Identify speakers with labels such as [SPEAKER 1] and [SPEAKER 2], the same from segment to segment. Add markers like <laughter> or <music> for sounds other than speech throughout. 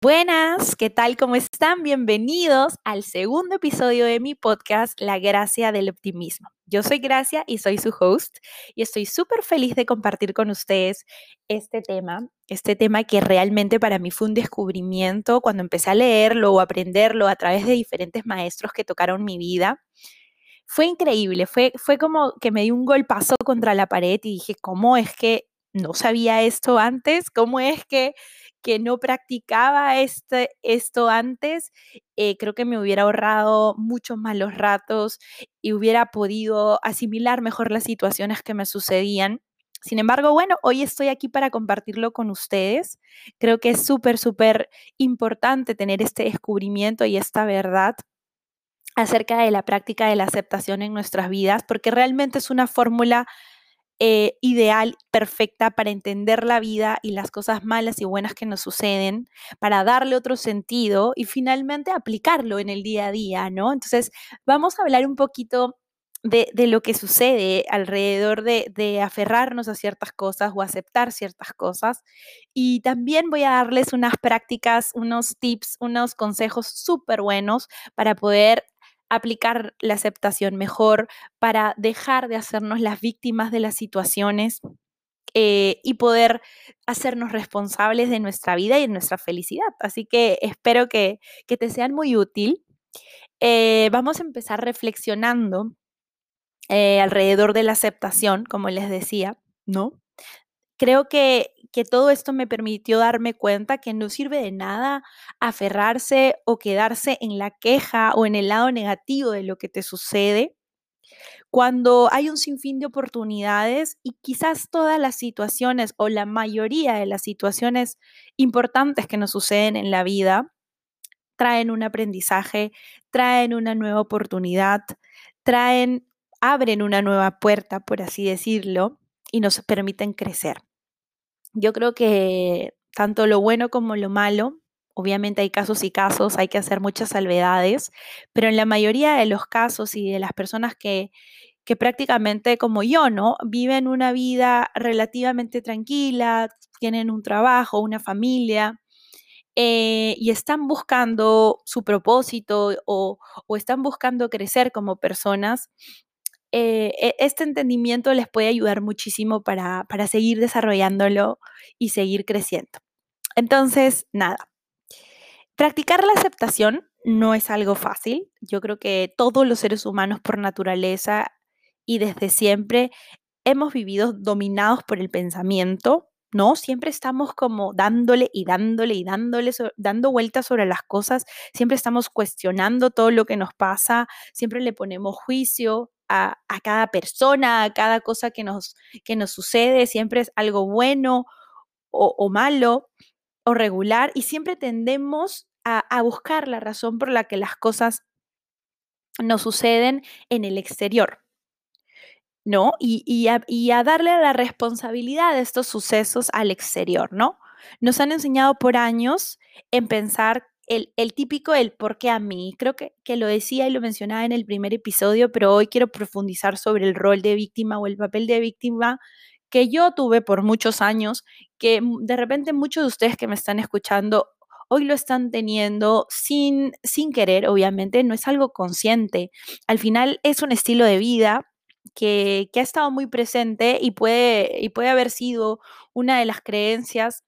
[SPEAKER 1] Buenas, ¿qué tal? ¿Cómo están? Bienvenidos al segundo episodio de mi podcast, La Gracia del Optimismo. Yo soy Gracia y soy su host y estoy súper feliz de compartir con ustedes este tema, este tema que realmente para mí fue un descubrimiento cuando empecé a leerlo o aprenderlo a través de diferentes maestros que tocaron mi vida. Fue increíble, fue, fue como que me di un golpazo contra la pared y dije, ¿cómo es que no sabía esto antes? ¿Cómo es que que no practicaba este, esto antes, eh, creo que me hubiera ahorrado muchos malos ratos y hubiera podido asimilar mejor las situaciones que me sucedían. Sin embargo, bueno, hoy estoy aquí para compartirlo con ustedes. Creo que es súper, súper importante tener este descubrimiento y esta verdad acerca de la práctica de la aceptación en nuestras vidas, porque realmente es una fórmula eh, ideal, perfecta para entender la vida y las cosas malas y buenas que nos suceden, para darle otro sentido y finalmente aplicarlo en el día a día, ¿no? Entonces, vamos a hablar un poquito de, lo que sucede alrededor de, de, aferrarnos a ciertas cosas o aceptar ciertas cosas. Y también voy a darles unas prácticas, unos tips, unos consejos súper buenos para poder aplicar la aceptación mejor, para dejar de hacernos las víctimas de las situaciones eh, y poder hacernos responsables de nuestra vida y de nuestra felicidad. Así que espero que, te sean muy útil. Eh, vamos a empezar reflexionando eh, alrededor de la aceptación, como les decía, ¿no? Creo que que todo esto me permitió darme cuenta que no sirve de nada aferrarse o quedarse en la queja o en el lado negativo de lo que te sucede cuando hay un sinfín de oportunidades y quizás todas las situaciones o la mayoría de las situaciones importantes que nos suceden en la vida traen un aprendizaje, traen una nueva oportunidad, traen, abren una nueva puerta, por así decirlo, y nos permiten crecer. Yo creo que tanto lo bueno como lo malo, obviamente hay casos y casos, hay que hacer muchas salvedades, pero en la mayoría de los casos y de las personas que, que prácticamente como yo, ¿no? Viven una vida relativamente tranquila, tienen un trabajo, una familia, eh, y están buscando su propósito o, o, están buscando crecer como personas, eh, e, este entendimiento les puede ayudar muchísimo para, para seguir desarrollándolo y seguir creciendo. Entonces, nada, practicar la aceptación no es algo fácil. Yo creo que todos los seres humanos por naturaleza y desde siempre hemos vivido dominados por el pensamiento, ¿no? Siempre estamos como dándole y dándole y dándole, dando vueltas sobre las cosas, siempre estamos cuestionando todo lo que nos pasa, siempre le ponemos juicio, a, cada persona, a cada cosa que nos, que nos sucede, siempre es algo bueno o, malo o regular y siempre tendemos a, buscar la razón por la que las cosas nos suceden en el exterior. ¿no? Y, y, a, y, a, darle la responsabilidad de estos sucesos al exterior, ¿no? Nos han enseñado por años en pensar el, típico el por qué a mí. Creo que, que lo decía y lo mencionaba en el primer episodio, pero hoy quiero profundizar sobre el rol de víctima o el papel de víctima que yo tuve por muchos años, que de repente muchos de ustedes que me están escuchando hoy lo están teniendo sin, sin querer, obviamente, no es algo consciente. Al final es un estilo de vida que, que ha estado muy presente y puede, y puede haber sido una de las creencias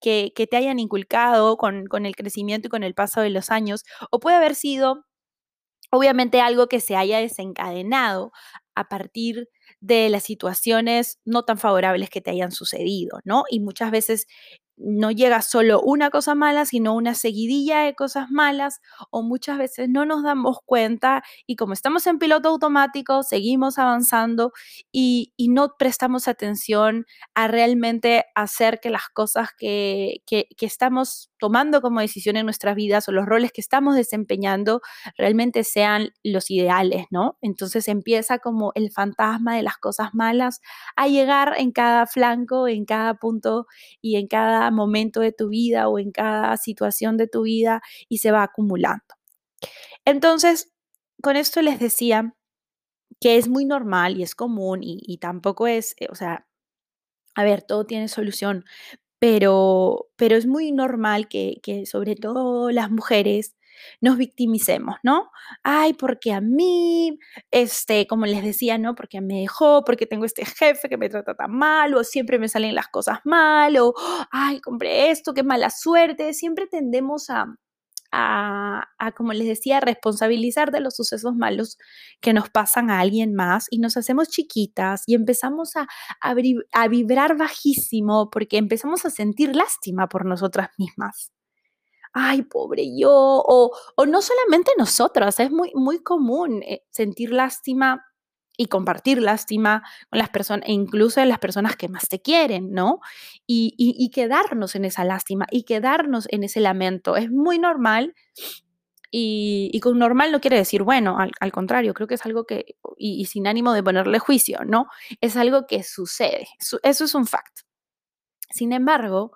[SPEAKER 1] que, te hayan inculcado con, con el crecimiento y con el paso de los años, o puede haber sido obviamente algo que se haya desencadenado a partir de las situaciones no tan favorables que te hayan sucedido, ¿no? Y muchas veces no llega solo una cosa mala, sino una seguidilla de cosas malas o muchas veces no nos damos cuenta y como estamos en piloto automático, seguimos avanzando y, no prestamos atención a realmente hacer que las cosas que, que, que estamos tomando como decisión en nuestras vidas o los roles que estamos desempeñando realmente sean los ideales, ¿no? Entonces empieza como el fantasma de las cosas malas a llegar en cada flanco, en cada punto y en cada momento de tu vida o en cada situación de tu vida y se va acumulando. Entonces, con esto les decía que es muy normal y es común y, tampoco es, eh, o sea, a ver, todo tiene solución, pero, pero es muy normal que, que sobre todo las mujeres nos victimicemos, ¿no? Ay, porque a mí, este, como les decía, ¿no? Porque me dejó, porque tengo este jefe que me trata tan mal, o siempre me salen las cosas mal, o, ay, compré esto, qué mala suerte. Siempre tendemos a, a, como les decía, responsabilizar de los sucesos malos que nos pasan a alguien más y nos hacemos chiquitas y empezamos a, a, vibrar bajísimo porque empezamos a sentir lástima por nosotras mismas ay, pobre yo, o, no solamente nosotras, es muy, muy común eh, sentir lástima y compartir lástima con las personas, e incluso las personas que más te quieren, ¿no? Y, quedarnos en esa lástima y quedarnos en ese lamento. Es muy normal y, con normal no quiere decir bueno, al, contrario, creo que es algo que, y, sin ánimo de ponerle juicio, ¿no? Es algo que sucede, eso es un fact. Sin embargo,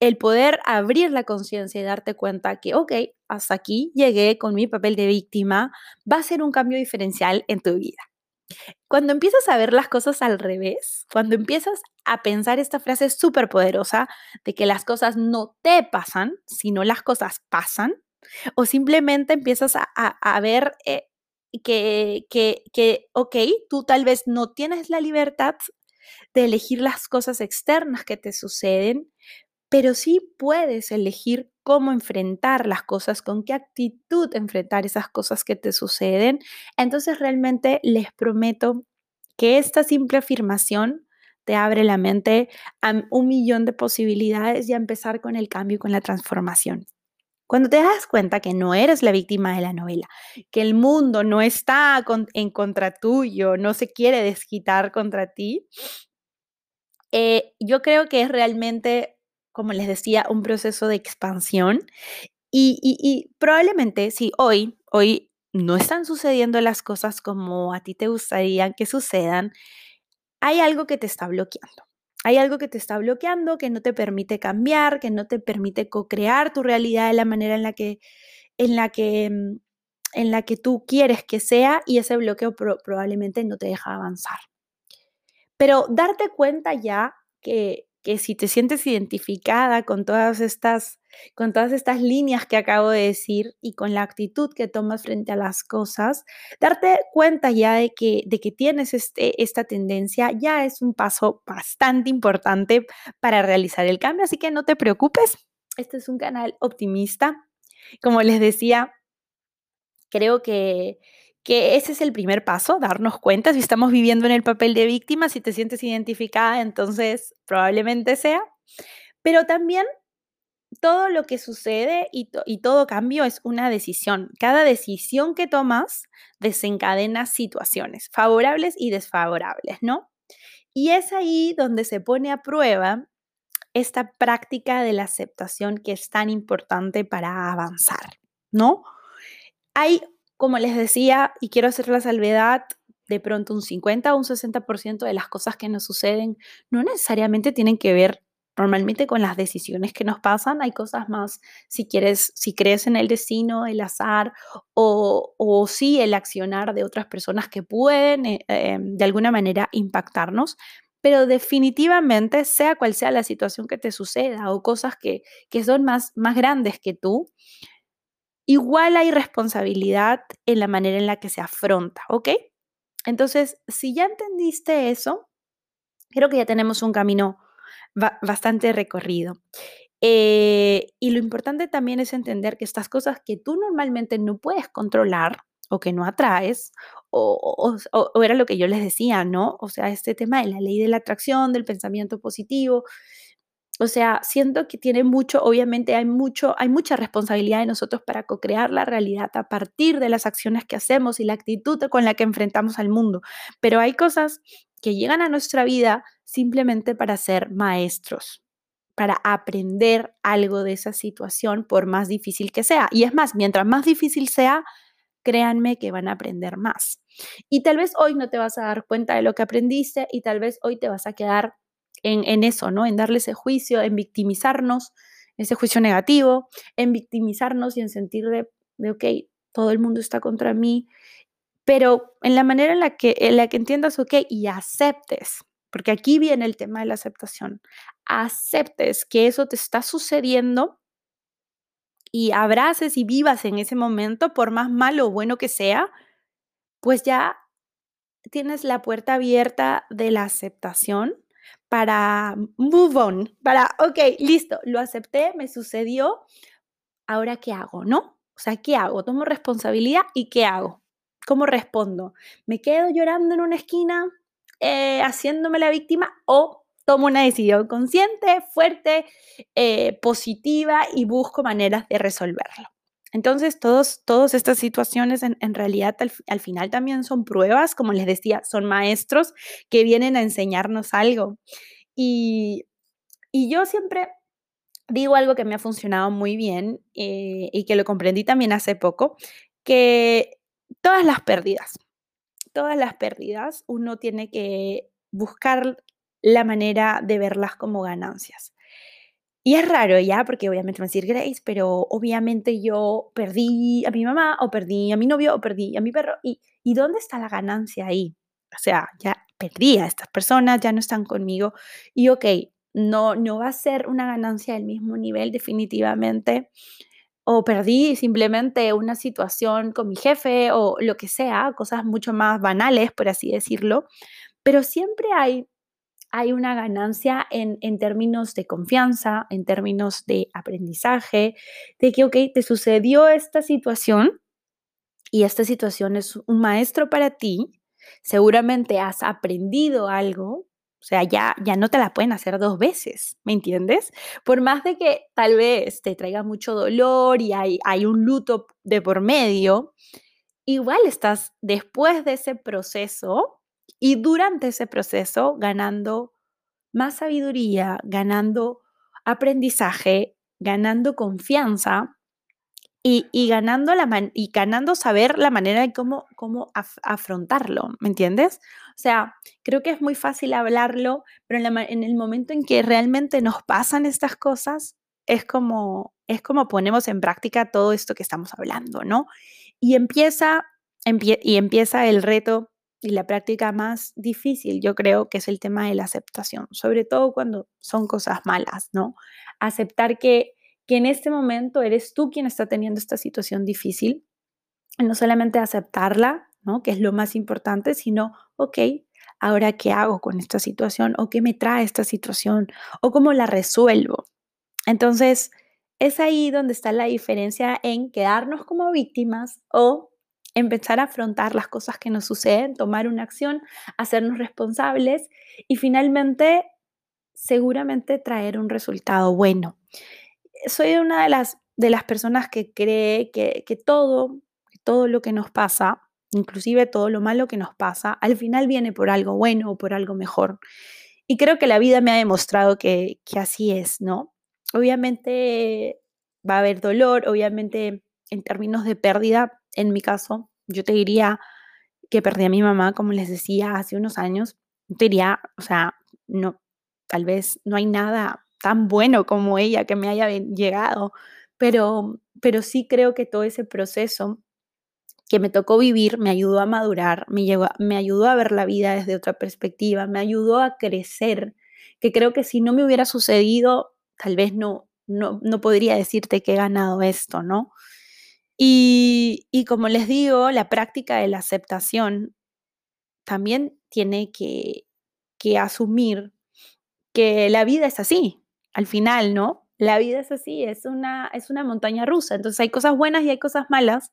[SPEAKER 1] el poder abrir la conciencia y darte cuenta que, ok, hasta aquí llegué con mi papel de víctima, va a ser un cambio diferencial en tu vida. Cuando empiezas a ver las cosas al revés, cuando empiezas a pensar esta frase súper poderosa de que las cosas no te pasan, sino las cosas pasan, o simplemente empiezas a, ver eh, que, que, que, ok, tú tal vez no tienes la libertad de elegir las cosas externas que te suceden, pero sí puedes elegir cómo enfrentar las cosas, con qué actitud enfrentar esas cosas que te suceden. Entonces realmente les prometo que esta simple afirmación te abre la mente a un millón de posibilidades y a empezar con el cambio y con la transformación. Cuando te das cuenta que no eres la víctima de la novela, que el mundo no está en contra tuyo, no se quiere desquitar contra ti, eh, yo creo que es realmente como les decía, un proceso de expansión. Y, probablemente si hoy, hoy no están sucediendo las cosas como a ti te gustaría que sucedan, hay algo que te está bloqueando. Hay algo que te está bloqueando, que no te permite cambiar, que no te permite co-crear tu realidad de la manera en la que, en la que, mm, en la que tú quieres que sea y ese bloqueo probablemente no te deja avanzar. Pero darte cuenta ya que que si te sientes identificada con todas estas con todas estas líneas que acabo de decir y con la actitud que tomas frente a las cosas, darte cuenta ya de que, de que tienes este, esta tendencia ya es un paso bastante importante para realizar el cambio, así que no te preocupes, este es un canal optimista. Como les decía, creo que, que ese es el primer paso, darnos cuenta si estamos viviendo en el papel de víctima, si te sientes identificada, entonces probablemente sea. Pero también todo lo que sucede y, todo cambio es una decisión. Cada decisión que tomas desencadena situaciones favorables y desfavorables, ¿no? Y es ahí donde se pone a prueba esta práctica de la aceptación que es tan importante para avanzar, ¿no? Hay como les decía, y quiero hacer la salvedad, de pronto un 50 o un 60% de las cosas que nos suceden no necesariamente tienen que ver normalmente con las decisiones que nos pasan. Hay cosas más, si quieres, si crees en el destino, el azar o, o sí el accionar de otras personas que pueden eh, em, de alguna manera impactarnos. Pero definitivamente, sea cual sea la situación que te suceda o cosas que, que son más, más grandes que tú, igual hay responsabilidad en la manera en la que se afronta, ¿ok? Entonces, si ya entendiste eso, creo que ya tenemos un camino bastante recorrido. Eh, y lo importante también es entender que estas cosas que tú normalmente no puedes controlar o que no atraes, o, o, era lo que yo les decía, ¿no? O sea, este tema de la ley de la atracción, del pensamiento positivo, o sea, siento que tiene mucho, obviamente hay mucho, hay mucha responsabilidad de nosotros para co-crear la realidad a partir de las acciones que hacemos y la actitud con la que enfrentamos al mundo. Pero hay cosas que llegan a nuestra vida simplemente para ser maestros, para aprender algo de esa situación, por más difícil que sea. Y es más, mientras más difícil sea, créanme que van a aprender más. Y tal vez hoy no te vas a dar cuenta de lo que aprendiste y tal vez hoy te vas a quedar en, eso, ¿no? En darle ese juicio, en victimizarnos, ese juicio negativo, en victimizarnos y en sentir de, ok, todo el mundo está contra mí. pero en la manera en la que, en la que entiendas, ok, y aceptes, porque aquí viene el tema de la aceptación, aceptes que eso te está sucediendo y abraces y vivas en ese momento, por más malo o bueno que sea, pues ya tienes la puerta abierta de la aceptación para move on, para, ok, listo, lo acepté, me sucedió, ahora qué hago, ¿no? O sea, ¿qué hago? Tomo responsabilidad y ¿qué hago? ¿Cómo respondo? ¿Me quedo llorando en una esquina eh, haciéndome la víctima o tomo una decisión consciente, fuerte, eh, positiva y busco maneras de resolverlo? Entonces, todos, todas estas situaciones en, realidad al, al, final también son pruebas, como les decía, son maestros que vienen a enseñarnos algo. Y, y yo siempre digo algo que me ha funcionado muy bien eh, y que lo comprendí también hace poco, que todas las pérdidas, todas las pérdidas, uno tiene que buscar la manera de verlas como ganancias. Y es raro ya, porque obviamente me a decir Grace, pero obviamente yo perdí a mi mamá, o perdí a mi novio, o perdí a mi perro. ¿Y, ¿y dónde está la ganancia ahí? O sea, ya perdí a estas personas, ya no están conmigo. Y ok, no, no va a ser una ganancia del mismo nivel definitivamente. O perdí simplemente una situación con mi jefe o lo que sea, cosas mucho más banales, por así decirlo. Pero siempre hay, hay una ganancia en, en términos de confianza, en términos de aprendizaje, de que, ok, te sucedió esta situación y esta situación es un maestro para ti, seguramente has aprendido algo, o sea, ya, ya no te la pueden hacer dos veces, ¿me entiendes? Por más de que tal vez te traiga mucho dolor y hay, hay un luto de por medio, igual estás después de ese proceso y durante ese proceso ganando más sabiduría, ganando aprendizaje, ganando confianza y, ganando la y ganando saber la manera de cómo, cómo afrontarlo, ¿me entiendes? O sea, creo que es muy fácil hablarlo, pero en, en, el momento en que realmente nos pasan estas cosas, es como, es como ponemos en práctica todo esto que estamos hablando, ¿no? Y empieza, y empieza el reto y la práctica más difícil, yo creo que es el tema de la aceptación, sobre todo cuando son cosas malas, ¿no? Aceptar que que en este momento eres tú quien está teniendo esta situación difícil, no solamente aceptarla, ¿no? que es lo más importante, sino, ok, ahora qué hago con esta situación o qué me trae esta situación o cómo la resuelvo. Entonces, es ahí donde está la diferencia en quedarnos como víctimas o empezar a afrontar las cosas que nos suceden, tomar una acción, hacernos responsables y finalmente seguramente traer un resultado bueno soy una de las, de las personas que cree que, todo, todo lo que nos pasa, inclusive todo lo malo que nos pasa, al final viene por algo bueno o por algo mejor. Y creo que la vida me ha demostrado que, que así es, ¿no? Obviamente va a haber dolor, obviamente en términos de pérdida, en mi caso, yo te diría que perdí a mi mamá, como les decía hace unos años, diría, o sea, no, tal vez no hay nada tan bueno como ella que me haya llegado, pero, pero sí creo que todo ese proceso que me tocó vivir me ayudó a madurar, me, me ayudó a ver la vida desde otra perspectiva, me ayudó a crecer, que creo que si no me hubiera sucedido, tal vez no, no, no podría decirte que he ganado esto, ¿no? Y, como les digo, la práctica de la aceptación también tiene que, que asumir que la vida es así, al final, ¿no? La vida es así, es una, es una montaña rusa. Entonces hay cosas buenas y hay cosas malas.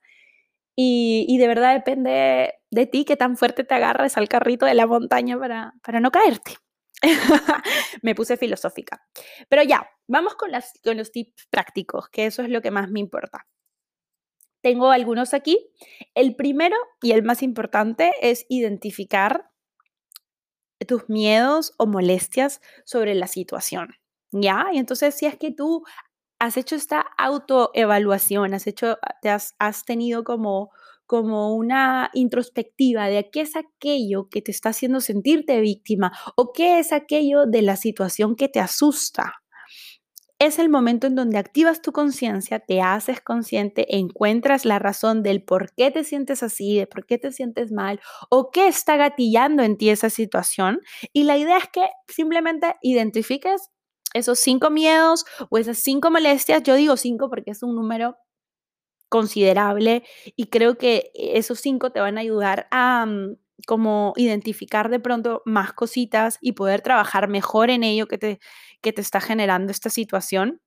[SPEAKER 1] Y, de verdad depende de ti qué tan fuerte te agarres al carrito de la montaña para, para no caerte. <laughs> me puse filosófica. Pero ya, vamos con, las, con los tips prácticos, que eso es lo que más me importa. Tengo algunos aquí. El primero y el más importante es identificar tus miedos o molestias sobre la situación. ¿ya? Y entonces si es que tú has hecho esta autoevaluación, has hecho, te has, has tenido como, como una introspectiva de qué es aquello que te está haciendo sentirte víctima o qué es aquello de la situación que te asusta. Es el momento en donde activas tu conciencia, te haces consciente, encuentras la razón del por qué te sientes así, de por qué te sientes mal o qué está gatillando en ti esa situación. Y la idea es que simplemente identifiques esos cinco miedos o esas cinco molestias. Yo digo cinco porque es un número considerable y creo que esos cinco te van a ayudar a mm, como identificar de pronto más cositas y poder trabajar mejor en ello que te, que te está generando esta situación.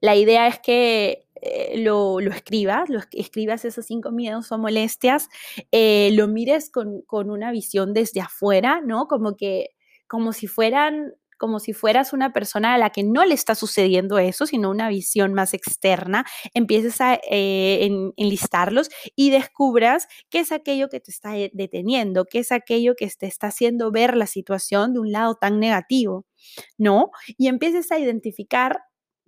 [SPEAKER 1] La idea es que eh, lo, escribas, lo escribas esos cinco miedos o molestias, eh, lo mires con, con, una visión desde afuera, ¿no? Como que, como si fueran como si fueras una persona a la que no le está sucediendo eso, sino una visión más externa, empieces a eh, enlistarlos y descubras qué es aquello que te está eh, deteniendo, qué es aquello que te está haciendo ver la situación de un lado tan negativo, ¿no? Y empieces a identificar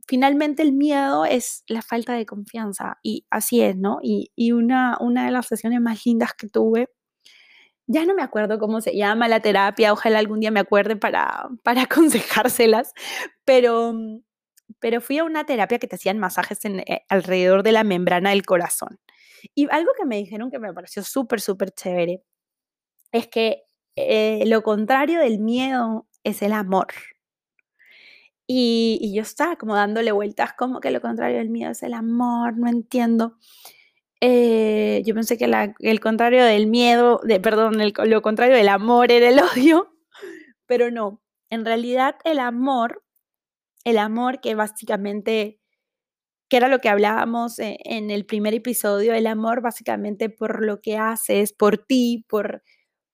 [SPEAKER 1] finalmente el miedo es la falta de confianza y así es, ¿no? Y, y una, una de las sesiones más lindas que tuve ya no me acuerdo cómo se llama la terapia, ojalá algún día me acuerde para, <laughs> para aconsejárselas, pero, pero fui a una terapia que te hacían masajes en, eh, alrededor de la membrana del corazón. Y algo que me dijeron que me pareció súper, súper chévere es que eh, lo contrario del miedo es el amor. Y, yo estaba como dándole vueltas, como que lo contrario del miedo es el amor, no entiendo. Eh, yo pensé que el contrario del miedo, de, perdón, lo contrario del amor era el <laughs> odio, pero no. En realidad el amor, el amor que básicamente, que era lo que hablábamos en, en el primer episodio, el amor básicamente por lo que haces, por ti, por,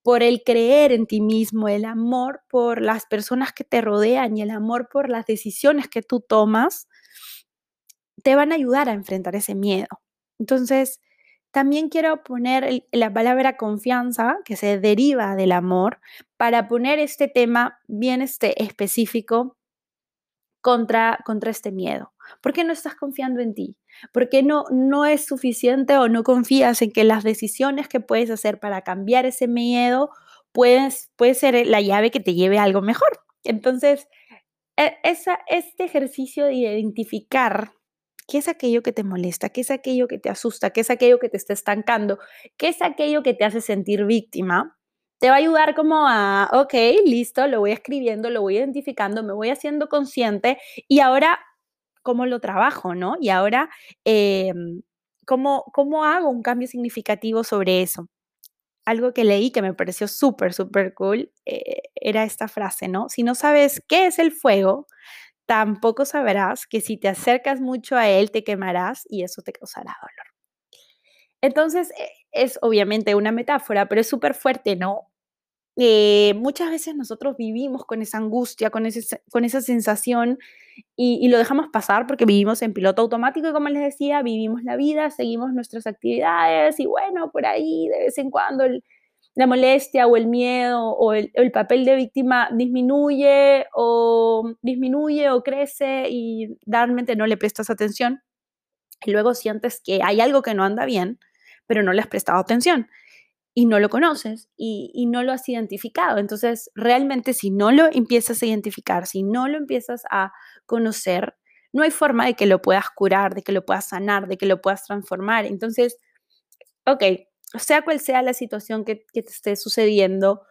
[SPEAKER 1] por el creer en ti mismo, el amor por las personas que te rodean y el amor por las decisiones que tú tomas, te van a ayudar a enfrentar ese miedo. Entonces, también quiero poner la palabra confianza, que se deriva del amor, para poner este tema bien este, específico contra, contra este miedo. ¿Por qué no estás confiando en ti? ¿Por qué no, no es suficiente o no confías en que las decisiones que puedes hacer para cambiar ese miedo puedes, puede ser la llave que te lleve a algo mejor? Entonces, e, esa, este ejercicio de identificar ¿Qué es aquello que te molesta? ¿Qué es aquello que te asusta? ¿Qué es aquello que te está estancando? ¿Qué es aquello que te hace sentir víctima? Te va a ayudar como a, ok, listo, lo voy escribiendo, lo voy identificando, me voy haciendo consciente y ahora, ¿cómo lo trabajo, no? Y ahora, em, ¿cómo, ¿cómo hago un cambio significativo sobre eso? Algo que leí que me pareció súper, súper cool eh, era esta frase, ¿no? Si no sabes qué es el fuego, tampoco sabrás que si te acercas mucho a él te quemarás y eso te causará dolor. Entonces, e, es obviamente una metáfora, pero es súper fuerte, ¿no? Eh, muchas veces nosotros vivimos con esa angustia, con, con esa sensación y, lo dejamos pasar porque vivimos en piloto automático y como les decía, vivimos la vida, seguimos nuestras actividades y bueno, por ahí de vez en cuando la molestia o el miedo o el, papel de víctima disminuye o disminuye o crece y realmente no le prestas atención. Y luego sientes que hay algo que no anda bien, pero no le has prestado atención y no lo conoces y, y, no lo has identificado. Entonces, realmente si no lo empiezas a identificar, si no lo empiezas a conocer, no hay forma de que lo puedas curar, de que lo puedas sanar, de que lo puedas transformar. Entonces, ok, sea cual sea la situación que, te esté sucediendo,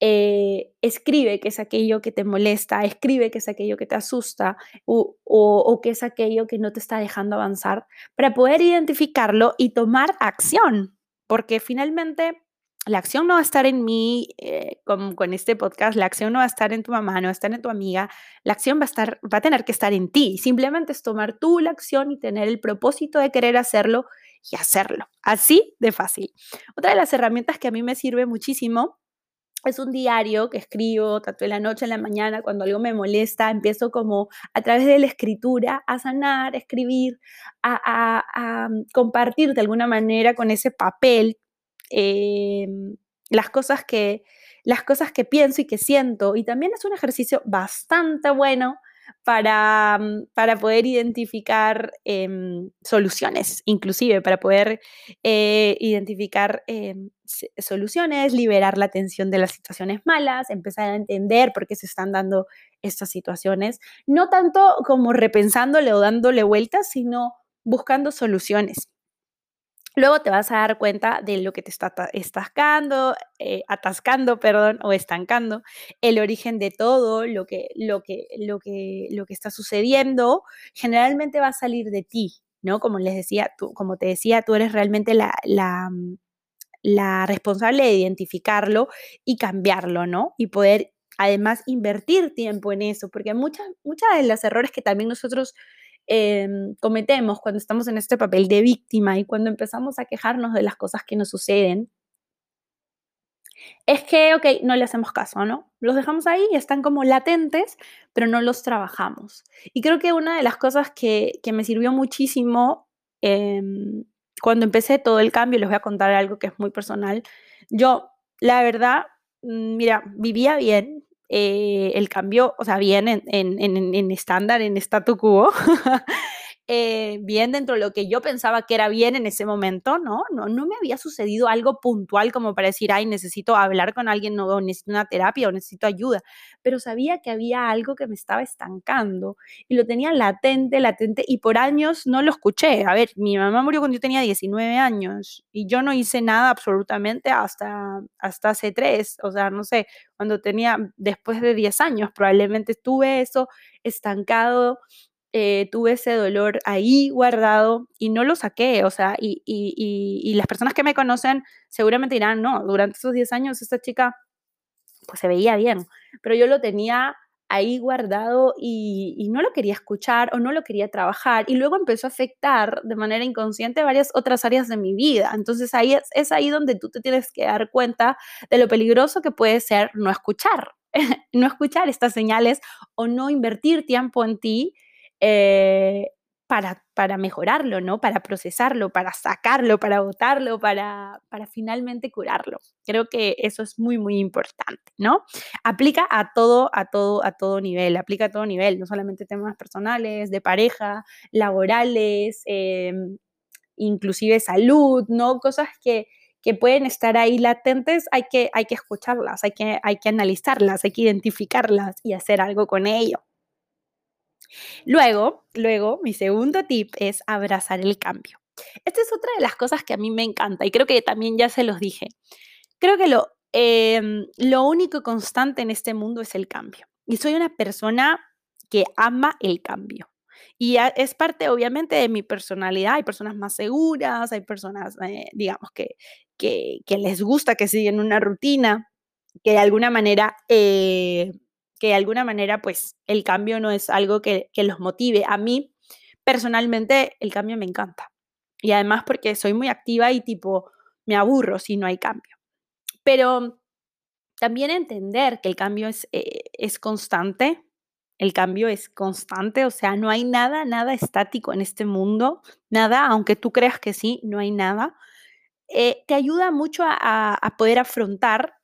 [SPEAKER 1] eh, escribe qué es aquello que te molesta, escribe qué es aquello que te asusta o, o, qué es aquello que no te está dejando avanzar para poder identificarlo y tomar acción, porque finalmente la acción no va a estar en mí eh, con, este podcast, la acción no va a estar en tu mamá, no va a estar en tu amiga, la acción va a, estar, va a tener que estar en ti. Simplemente es tomar tú la acción y tener el propósito de querer hacerlo y hacerlo. Así de fácil. Otra de las herramientas que a mí me sirve muchísimo es un diario que escribo tanto en la noche, en la mañana, cuando algo me molesta, empiezo como a través de la escritura a sanar, a escribir, a, compartir de alguna manera con ese papel em, las cosas que las cosas que pienso y que siento. Y también es un ejercicio bastante bueno para, mm, para poder identificar em, soluciones, inclusive para poder eh, identificar em, soluciones, liberar la tensión de las situaciones malas, empezar a entender por qué se están dando estas situaciones, no tanto como repensándole o dándole vueltas, sino buscando soluciones. Luego te vas a dar cuenta de lo que te está atascando, eh, atascando, perdón, o estancando, el origen de todo, lo que, lo que, lo que, lo que está sucediendo, generalmente va a salir de ti, ¿no? Como les decía, como te decía, tú eres realmente la, la, mm, la responsable de identificarlo y cambiarlo, ¿no? Y poder además invertir tiempo en eso, porque muchas, muchas de los errores que también nosotros Em, cometemos cuando estamos en este papel de víctima y cuando empezamos a quejarnos de las cosas que nos suceden, es que, ok, no le hacemos caso, ¿no? Los dejamos ahí están como latentes, pero no los trabajamos. Y creo que una de las cosas que, me sirvió muchísimo em, cuando empecé todo el cambio, les voy a contar algo que es muy personal. Yo, la verdad, mm, mira, vivía bien, eh, el cambio, o sea, bien en, en, en, en estándar, en statu quo, <laughs> Eh, bien dentro de lo que yo pensaba que era bien en ese momento, ¿no? No, no me había sucedido algo puntual como para decir, ay, necesito hablar con alguien, o necesito una terapia o necesito ayuda, pero sabía que había algo que me estaba estancando y lo tenía latente, latente y por años no lo escuché. A ver, mi mamá murió cuando yo tenía 19 años y yo no hice nada absolutamente hasta, hasta hace tres, o sea, no sé, cuando tenía, después de 10 años, probablemente estuve eso estancado eh, tuve ese dolor ahí guardado y no lo saqué, o sea, y, y, las personas que me conocen seguramente dirán, no, durante esos 10 años esta chica pues se veía bien, pero yo lo tenía ahí guardado y, no lo quería escuchar o no lo quería trabajar y luego empezó a afectar de manera inconsciente varias otras áreas de mi vida. Entonces ahí es, es ahí donde tú te tienes que dar cuenta de lo peligroso que puede ser no escuchar, <laughs> no escuchar estas señales o no invertir tiempo en ti eh, para, para, mejorarlo, ¿no? Para procesarlo, para sacarlo, para botarlo, para, para finalmente curarlo. Creo que eso es muy, muy importante, ¿no? Aplica a todo, a todo, a todo nivel, aplica a todo nivel, no solamente temas personales, de pareja, laborales, em, inclusive salud, ¿no? Cosas que, que pueden estar ahí latentes, hay que, hay que escucharlas, hay que, hay que analizarlas, hay que identificarlas y hacer algo con ello. Luego, luego, mi segundo tip es abrazar el cambio. Esta es otra de las cosas que a mí me encanta y creo que también ya se los dije. Creo que lo, em, lo único constante en este mundo es el cambio. Y soy una persona que ama el cambio. Y es parte, obviamente, de mi personalidad. Hay personas más seguras, hay personas, eh, digamos, que, que, les gusta que siguen una rutina, que de alguna manera eh, que de alguna manera pues el cambio no es algo que, los motive. A mí personalmente el cambio me encanta. Y además porque soy muy activa y tipo me aburro si no hay cambio. Pero también entender que el cambio es, eh, es constante, el cambio es constante, o sea, no hay nada, nada estático en este mundo, nada, aunque tú creas que sí, no hay nada, eh, te ayuda mucho a, a poder afrontar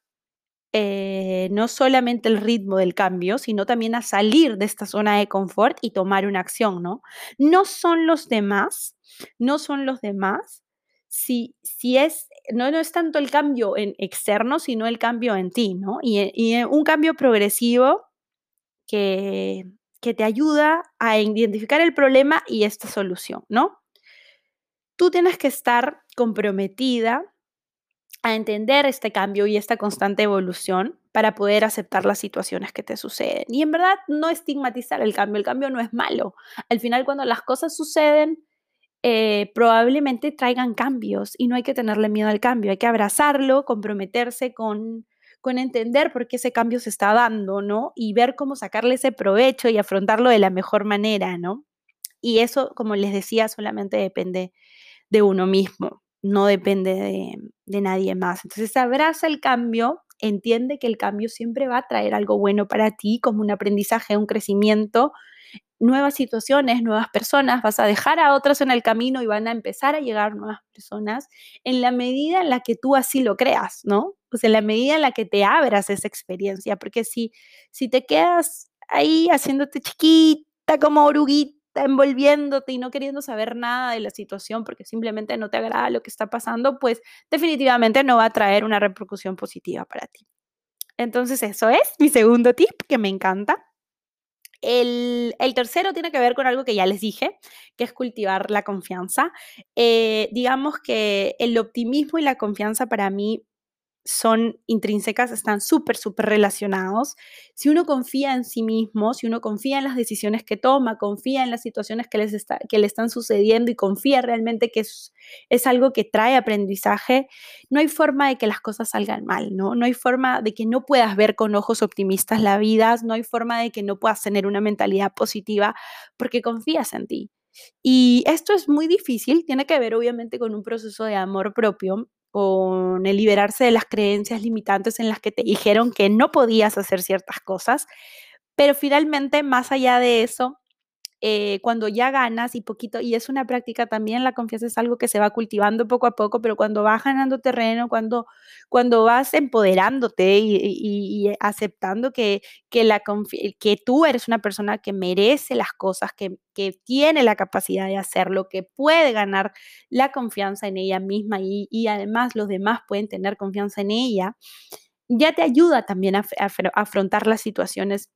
[SPEAKER 1] eh, no solamente el ritmo del cambio, sino también a salir de esta zona de confort y tomar una acción, ¿no? No son los demás, no son los demás. Si, si es, no, no es tanto el cambio en externo, sino el cambio en ti, ¿no? Y, y un cambio progresivo que, que te ayuda a identificar el problema y esta solución, ¿no? Tú tienes que estar comprometida a entender este cambio y esta constante evolución para poder aceptar las situaciones que te suceden. Y en verdad no estigmatizar el cambio, el cambio no es malo. Al final cuando las cosas suceden, eh, probablemente traigan cambios y no hay que tenerle miedo al cambio, hay que abrazarlo, comprometerse con, con entender por qué ese cambio se está dando, ¿no? Y ver cómo sacarle ese provecho y afrontarlo de la mejor manera, ¿no? Y eso, como les decía, solamente depende de uno mismo no depende de, nadie más. Entonces abraza el cambio, entiende que el cambio siempre va a traer algo bueno para ti, como un aprendizaje, un crecimiento, nuevas situaciones, nuevas personas, vas a dejar a otras en el camino y van a empezar a llegar nuevas personas en la medida en la que tú así lo creas, ¿no? Pues en la medida en la que te abras esa experiencia, porque si, si te quedas ahí haciéndote chiquita como oruguita envolviéndote y no queriendo saber nada de la situación porque simplemente no te agrada lo que está pasando, pues definitivamente no va a traer una repercusión positiva para ti. Entonces eso es mi segundo tip que me encanta. El, tercero tiene que ver con algo que ya les dije, que es cultivar la confianza. Eh, digamos que el optimismo y la confianza para mí son intrínsecas, están súper, súper relacionados. Si uno confía en sí mismo, si uno confía en las decisiones que toma, confía en las situaciones que, les está, que le están sucediendo y confía realmente que es, es, algo que trae aprendizaje, no hay forma de que las cosas salgan mal, ¿no? No hay forma de que no puedas ver con ojos optimistas la vida, no hay forma de que no puedas tener una mentalidad positiva porque confías en ti. Y esto es muy difícil, tiene que ver obviamente con un proceso de amor propio con el liberarse de las creencias limitantes en las que te dijeron que no podías hacer ciertas cosas. Pero finalmente, más allá de eso, eh, cuando ya ganas y poquito, y es una práctica también, la confianza es algo que se va cultivando poco a poco, pero cuando vas ganando terreno, cuando, cuando vas empoderándote y, aceptando que, que, la, que tú eres una persona que merece las cosas, que, que tiene la capacidad de hacerlo, que puede ganar la confianza en ella misma y, y además los demás pueden tener confianza en ella, ya te ayuda también a afrontar las situaciones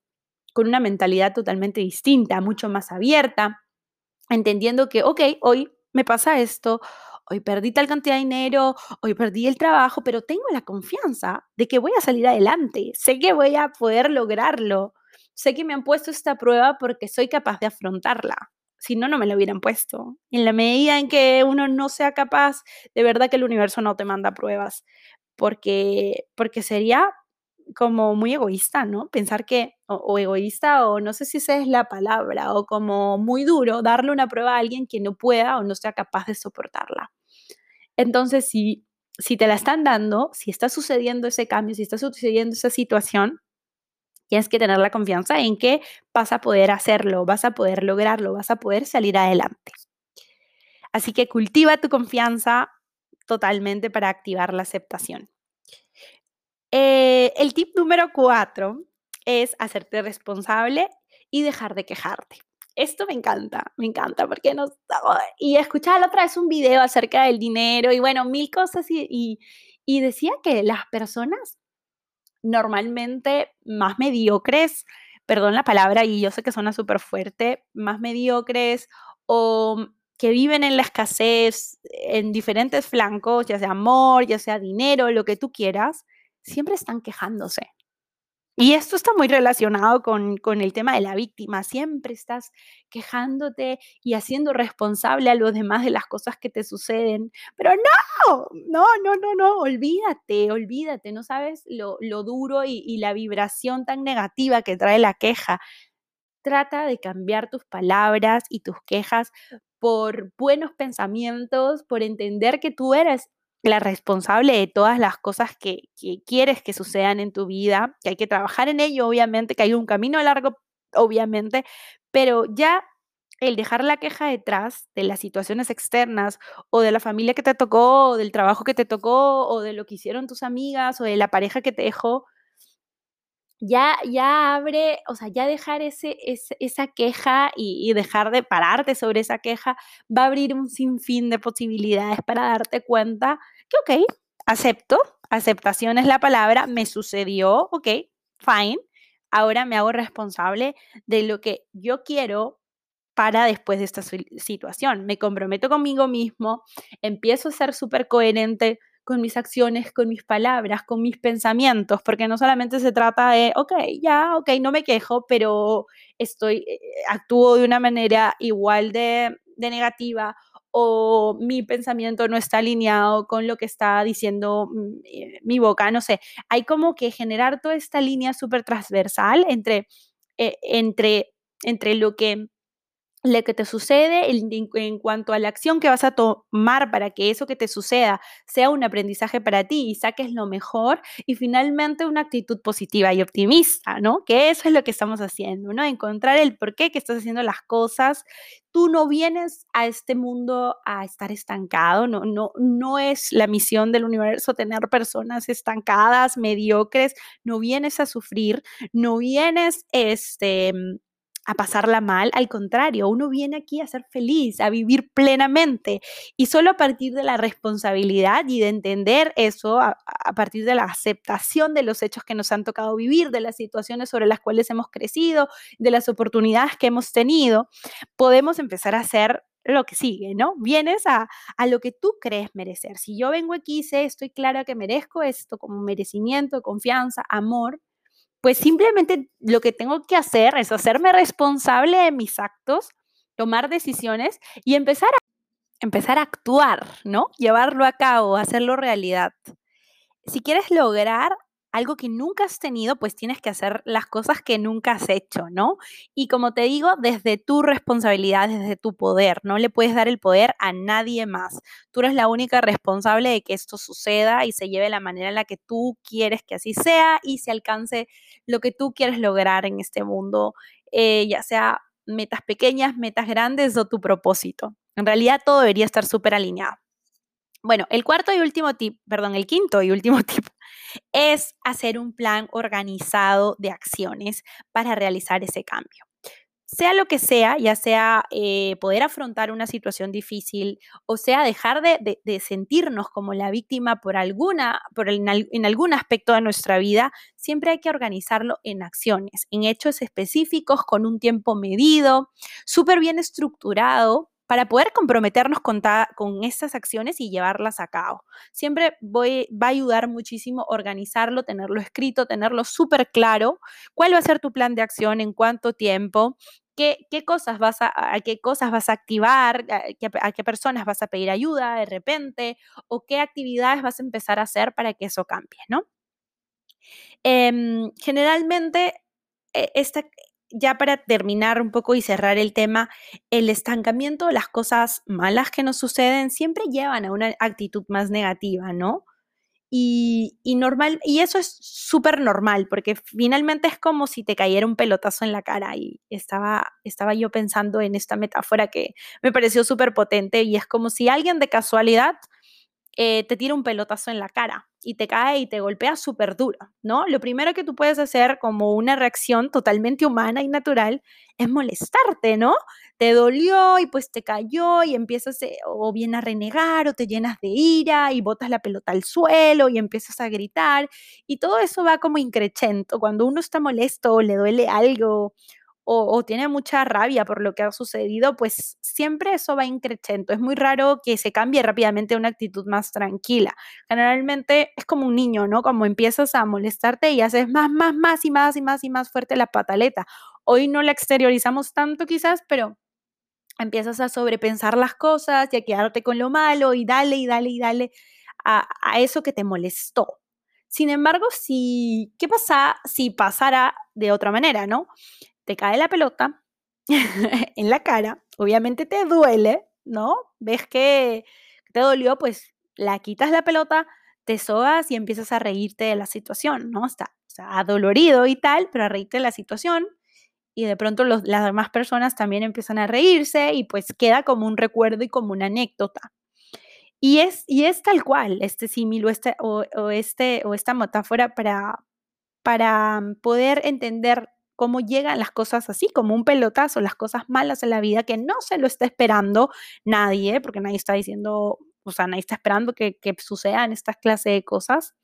[SPEAKER 1] con una mentalidad totalmente distinta, mucho más abierta, entendiendo que, ok, hoy me pasa esto, hoy perdí tal cantidad de dinero, hoy perdí el trabajo, pero tengo la confianza de que voy a salir adelante, sé que voy a poder lograrlo, sé que me han puesto esta prueba porque soy capaz de afrontarla. Si no, no me la hubieran puesto. En la medida en que uno no sea capaz, de verdad que el universo no te manda pruebas, porque, porque sería como muy egoísta, ¿no? Pensar que, o, egoísta, o no sé si esa es la palabra, o como muy duro darle una prueba a alguien que no pueda o no sea capaz de soportarla. Entonces, si, si te la están dando, si está sucediendo ese cambio, si está sucediendo esa situación, tienes que tener la confianza en que vas a poder hacerlo, vas a poder lograrlo, vas a poder salir adelante. Así que cultiva tu confianza totalmente para activar la aceptación. Eh, el tip número cuatro es hacerte responsable y dejar de quejarte. Esto me encanta, me encanta porque nos... Y escuchaba la otra vez un video acerca del dinero y bueno, mil cosas y, y decía que las personas normalmente más mediocres, perdón la palabra y yo sé que suena súper fuerte, más mediocres o que viven en la escasez en diferentes flancos, ya sea amor, ya sea dinero, lo que tú quieras, siempre están quejándose. Y esto está muy relacionado con, el tema de la víctima. Siempre estás quejándote y haciendo responsable a los demás de las cosas que te suceden. Pero no, no, no, no, no, olvídate, olvídate. No sabes lo, duro y, y la vibración tan negativa que trae la queja. Trata de cambiar tus palabras y tus quejas por buenos pensamientos, por entender que tú eres la responsable de todas las cosas que, quieres que sucedan en tu vida, que hay que trabajar en ello, obviamente, que hay un camino largo, obviamente, pero ya el dejar la queja detrás de las situaciones externas o de la familia que te tocó, o del trabajo que te tocó, o de lo que hicieron tus amigas, o de la pareja que te dejó, ya, ya abre, o sea, ya dejar ese, esa queja y, y, dejar de pararte sobre esa queja va a abrir un sinfín de posibilidades para darte cuenta que, ok, acepto, aceptación es la palabra, me sucedió, ok, fine, ahora me hago responsable de lo que yo quiero para después de esta situación. Me comprometo conmigo mismo, empiezo a ser súper coherente con mis acciones, con mis palabras, con mis pensamientos, porque no solamente se trata de, ok, ya, ok, no me quejo, pero estoy, eh, actúo de una manera igual de, negativa o mi pensamiento no está alineado con lo que está diciendo mm, eh, mi boca, no sé, hay como que generar toda esta línea súper transversal entre, eh, entre, entre lo que lo que te sucede en, cuanto a la acción que vas a tomar para que eso que te suceda sea un aprendizaje para ti y saques lo mejor y finalmente una actitud positiva y optimista, ¿no? Que eso es lo que estamos haciendo, ¿no? Encontrar el por qué que estás haciendo las cosas. Tú no vienes a este mundo a estar estancado, no, no, no es la misión del universo tener personas estancadas, mediocres, no vienes a sufrir, no vienes este a pasarla mal, al contrario, uno viene aquí a ser feliz, a vivir plenamente y solo a partir de la responsabilidad y de entender eso, a, partir de la aceptación de los hechos que nos han tocado vivir, de las situaciones sobre las cuales hemos crecido, de las oportunidades que hemos tenido, podemos empezar a hacer lo que sigue, ¿no? Vienes a, a, lo que tú crees merecer. Si yo vengo aquí y sé, estoy clara que merezco esto como merecimiento, confianza, amor, pues simplemente lo que tengo que hacer es hacerme responsable de mis actos, tomar decisiones y empezar a, empezar a actuar, ¿no? Llevarlo a cabo, hacerlo realidad. Si quieres lograr algo que nunca has tenido, pues tienes que hacer las cosas que nunca has hecho, ¿no? Y como te digo, desde tu responsabilidad, desde tu poder, no le puedes dar el poder a nadie más. Tú eres la única responsable de que esto suceda y se lleve la manera en la que tú quieres que así sea y se alcance lo que tú quieres lograr en este mundo, eh, ya sea metas pequeñas, metas grandes o tu propósito. En realidad todo debería estar súper alineado. Bueno, el cuarto y último tip, perdón, el quinto y último <laughs> tip es hacer un plan organizado de acciones para realizar ese cambio. Sea lo que sea, ya sea eh, poder afrontar una situación difícil o sea dejar de, sentirnos como la víctima por alguna, por en algún aspecto de nuestra vida, siempre hay que organizarlo en acciones, en hechos específicos, con un tiempo medido, súper bien estructurado para poder comprometernos con, con estas acciones y llevarlas a cabo. Siempre va a ayudar muchísimo organizarlo, tenerlo escrito, tenerlo súper claro, cuál va a ser tu plan de acción, en cuánto tiempo, Qué, qué, cosas vas a, qué cosas vas a activar, a qué, personas vas a pedir ayuda de repente, o qué actividades vas a empezar a hacer para que eso cambie, ¿no? Em, generalmente, e, esta, ya para terminar un poco y cerrar el tema, el estancamiento, las cosas malas que nos suceden siempre llevan a una actitud más negativa, ¿no? Y, normal, y eso es súper normal, porque finalmente es como si te cayera un pelotazo en la cara. Y estaba, estaba yo pensando en esta metáfora que me pareció súper potente, y es como si alguien de casualidad eh, te tira un pelotazo en la cara y te cae y te golpea súper duro, ¿no? Lo primero que tú puedes hacer como una reacción totalmente humana y natural es molestarte, ¿no? Te dolió y pues te cayó y empiezas o bien a renegar o te llenas de ira y botas la pelota al suelo y empiezas a gritar y todo eso va como increchento. Cuando uno está molesto o le duele algo o, tiene mucha rabia por lo que ha sucedido, pues siempre eso va increciendo. Es muy raro que se cambie rápidamente a una actitud más tranquila. Generalmente es como un niño, ¿no? Como empiezas a molestarte y haces más, más, más y más y más y más fuerte la pataleta. Hoy no la exteriorizamos tanto quizás, pero empiezas a sobrepensar las cosas y a quedarte con lo malo y dale y dale y dale a, a eso que te molestó. Sin embargo, si, ¿qué pasa si pasara de otra manera, no? Te cae la pelota <laughs> en la cara, obviamente te duele, ¿no? Ves que te dolió, pues la quitas la pelota, te sobas y empiezas a reírte de la situación, ¿no? Está, o sea, adolorido y tal, pero a reírte de la situación y de pronto las demás personas también empiezan a reírse y pues queda como un recuerdo y como una anécdota. Y es, y es tal cual este símil o, este, o, este, o esta metáfora para, para poder entender cómo llegan las cosas así, como un pelotazo, las cosas malas en la vida que no se lo está esperando nadie, porque nadie está diciendo, o sea, nadie está esperando que, que sucedan estas clases de cosas.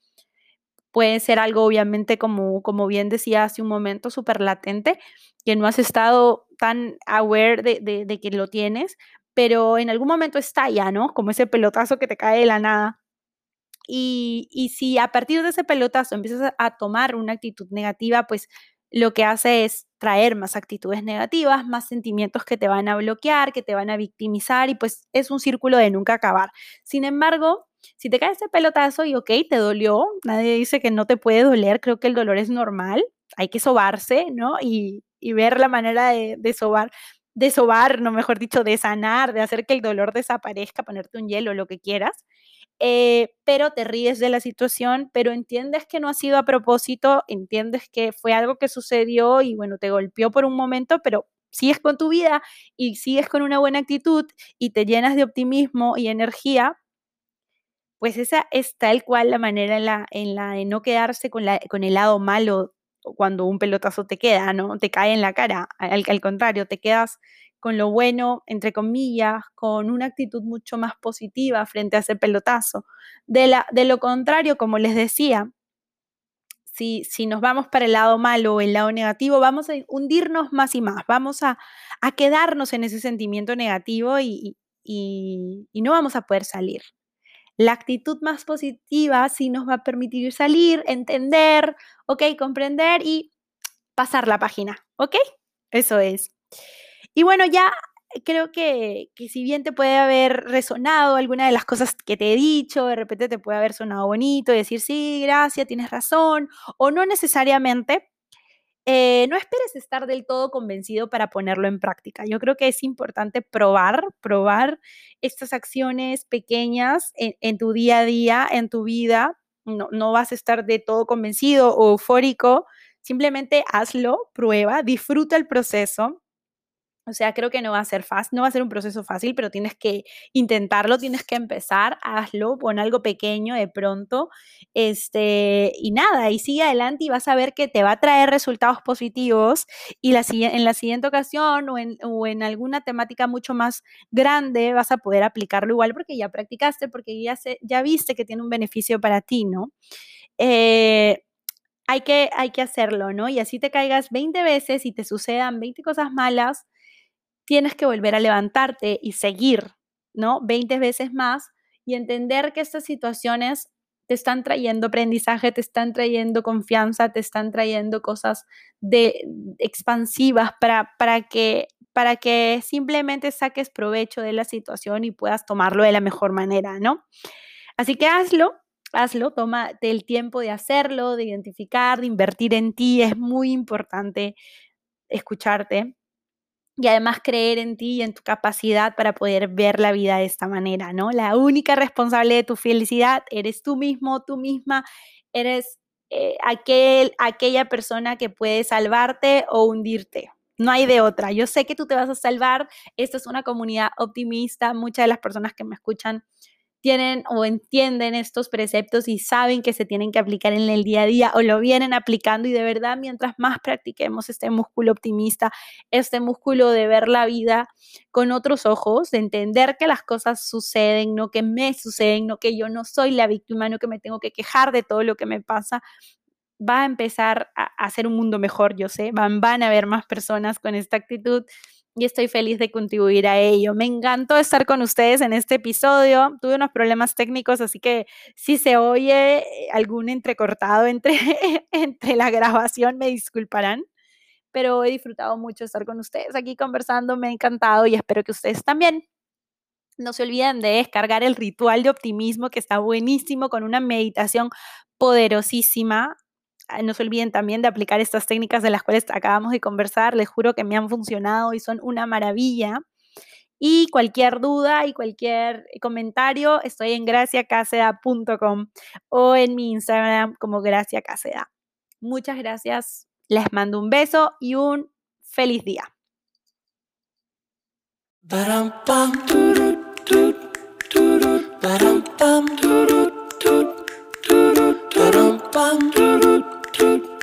[SPEAKER 1] Puede ser algo, obviamente, como, como bien decía hace un momento, súper latente, que no has estado tan aware de, de, que lo tienes, pero en algún momento está ya, ¿no? Como ese pelotazo que te cae de la nada. Y, y, si a partir de ese pelotazo empiezas a tomar una actitud negativa, pues lo que hace es traer más actitudes negativas, más sentimientos que te van a bloquear, que te van a victimizar y pues es un círculo de nunca acabar. Sin embargo, si te cae ese pelotazo y ok, te dolió, nadie dice que no te puede doler, creo que el dolor es normal, hay que sobarse, ¿no? Y, ver la manera de, de sobar, de sobar, no mejor dicho, de sanar, de hacer que el dolor desaparezca, ponerte un hielo, lo que quieras. Eh, pero te ríes de la situación, pero entiendes que no ha sido a propósito, entiendes que fue algo que sucedió y bueno, te golpeó por un momento, pero sigues con tu vida y sigues con una buena actitud y te llenas de optimismo y energía, pues esa es tal cual la manera en la, en la de no quedarse con, la, con el lado malo cuando un pelotazo te queda, ¿no? Te cae en la cara, al, al contrario, te quedas con lo bueno, entre comillas, con una actitud mucho más positiva frente a ese pelotazo. De, la, de lo contrario, como les decía, si, si, nos vamos para el lado malo o el lado negativo, vamos a hundirnos más y más, vamos a, a quedarnos en ese sentimiento negativo y, y, y, no vamos a poder salir. La actitud más positiva sí nos va a permitir salir, entender, ok, comprender y pasar la página, ok, eso es. Y bueno, ya creo que, que, si bien te puede haber resonado alguna de las cosas que te he dicho, de repente te puede haber sonado bonito decir, sí, gracias, tienes razón, o no necesariamente, eh, no esperes estar del todo convencido para ponerlo en práctica. Yo creo que es importante probar, probar estas acciones pequeñas en, en tu día a día, en tu vida. No, no vas a estar de todo convencido o eufórico, simplemente hazlo, prueba, disfruta el proceso o sea, creo que no va a ser fácil, no va a ser un proceso fácil, pero tienes que intentarlo, tienes que empezar, hazlo, pon algo pequeño de pronto, este, y nada, y sigue adelante y vas a ver que te va a traer resultados positivos y la, en la siguiente ocasión o en, o en alguna temática mucho más grande vas a poder aplicarlo igual porque ya practicaste, porque ya, se, ya viste que tiene un beneficio para ti, ¿no? Eh, hay que, hay que hacerlo, ¿no? Y así te caigas 20 veces y te sucedan 20 cosas malas, tienes que volver a levantarte y seguir, ¿no? 20 veces más y entender que estas situaciones te están trayendo aprendizaje, te están trayendo confianza, te están trayendo cosas de, expansivas para, para, que, para que simplemente saques provecho de la situación y puedas tomarlo de la mejor manera, ¿no? Así que hazlo, hazlo, tómate el tiempo de hacerlo, de identificar, de invertir en ti. Es muy importante escucharte, y además creer en ti y en tu capacidad para poder ver la vida de esta manera, ¿no? La única responsable de tu felicidad eres tú mismo, tú misma, eres eh, aquel, aquella persona que puede salvarte o hundirte. No hay de otra. Yo sé que tú te vas a salvar. Esta es una comunidad optimista. Muchas de las personas que me escuchan tienen o entienden estos preceptos y saben que se tienen que aplicar en el día a día o lo vienen aplicando y de verdad mientras más practiquemos este músculo optimista, este músculo de ver la vida con otros ojos, de entender que las cosas suceden, no que me suceden, no que yo no soy la víctima, no que me tengo que quejar de todo lo que me pasa, va a empezar a hacer un mundo mejor, yo sé, van, van a haber más personas con esta actitud y estoy feliz de contribuir a ello. Me encantó estar con ustedes en este episodio. Tuve unos problemas técnicos, así que si se oye algún entrecortado entre, <laughs> entre la grabación, me disculparán. Pero he disfrutado mucho estar con ustedes aquí conversando, me ha encantado y espero que ustedes también. No se olviden de descargar el ritual de optimismo que está buenísimo con una meditación poderosísima no se olviden también de aplicar estas técnicas de las cuales acabamos de conversar. Les juro que me han funcionado y son una maravilla. Y cualquier duda y cualquier comentario, estoy en graciacaseda.com o en mi Instagram como graciacaseda. Muchas gracias. Les mando un beso y un feliz día. bang.